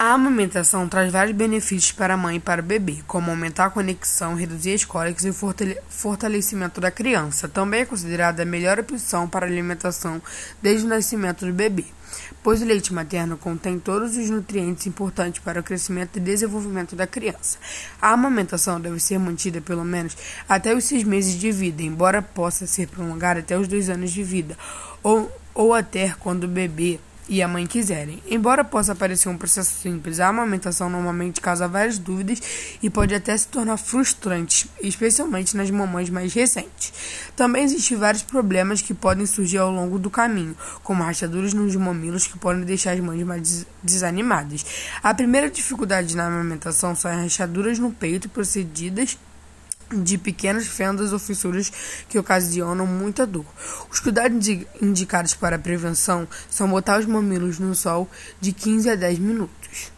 A amamentação traz vários benefícios para a mãe e para o bebê, como aumentar a conexão, reduzir as cólicas e o fortalecimento da criança. Também é considerada a melhor opção para a alimentação desde o nascimento do bebê, pois o leite materno contém todos os nutrientes importantes para o crescimento e desenvolvimento da criança. A amamentação deve ser mantida pelo menos até os seis meses de vida, embora possa ser prolongada até os dois anos de vida, ou, ou até quando o bebê e a mãe quiserem. Embora possa parecer um processo simples, a amamentação normalmente causa várias dúvidas e pode até se tornar frustrante, especialmente nas mamães mais recentes. Também existem vários problemas que podem surgir ao longo do caminho, como rachaduras nos mamilos que podem deixar as mães mais desanimadas. A primeira dificuldade na amamentação são as rachaduras no peito procedidas de pequenas fendas ou fissuras que ocasionam muita dor. Os cuidados indicados para a prevenção são botar os mamilos no sol de 15 a 10 minutos.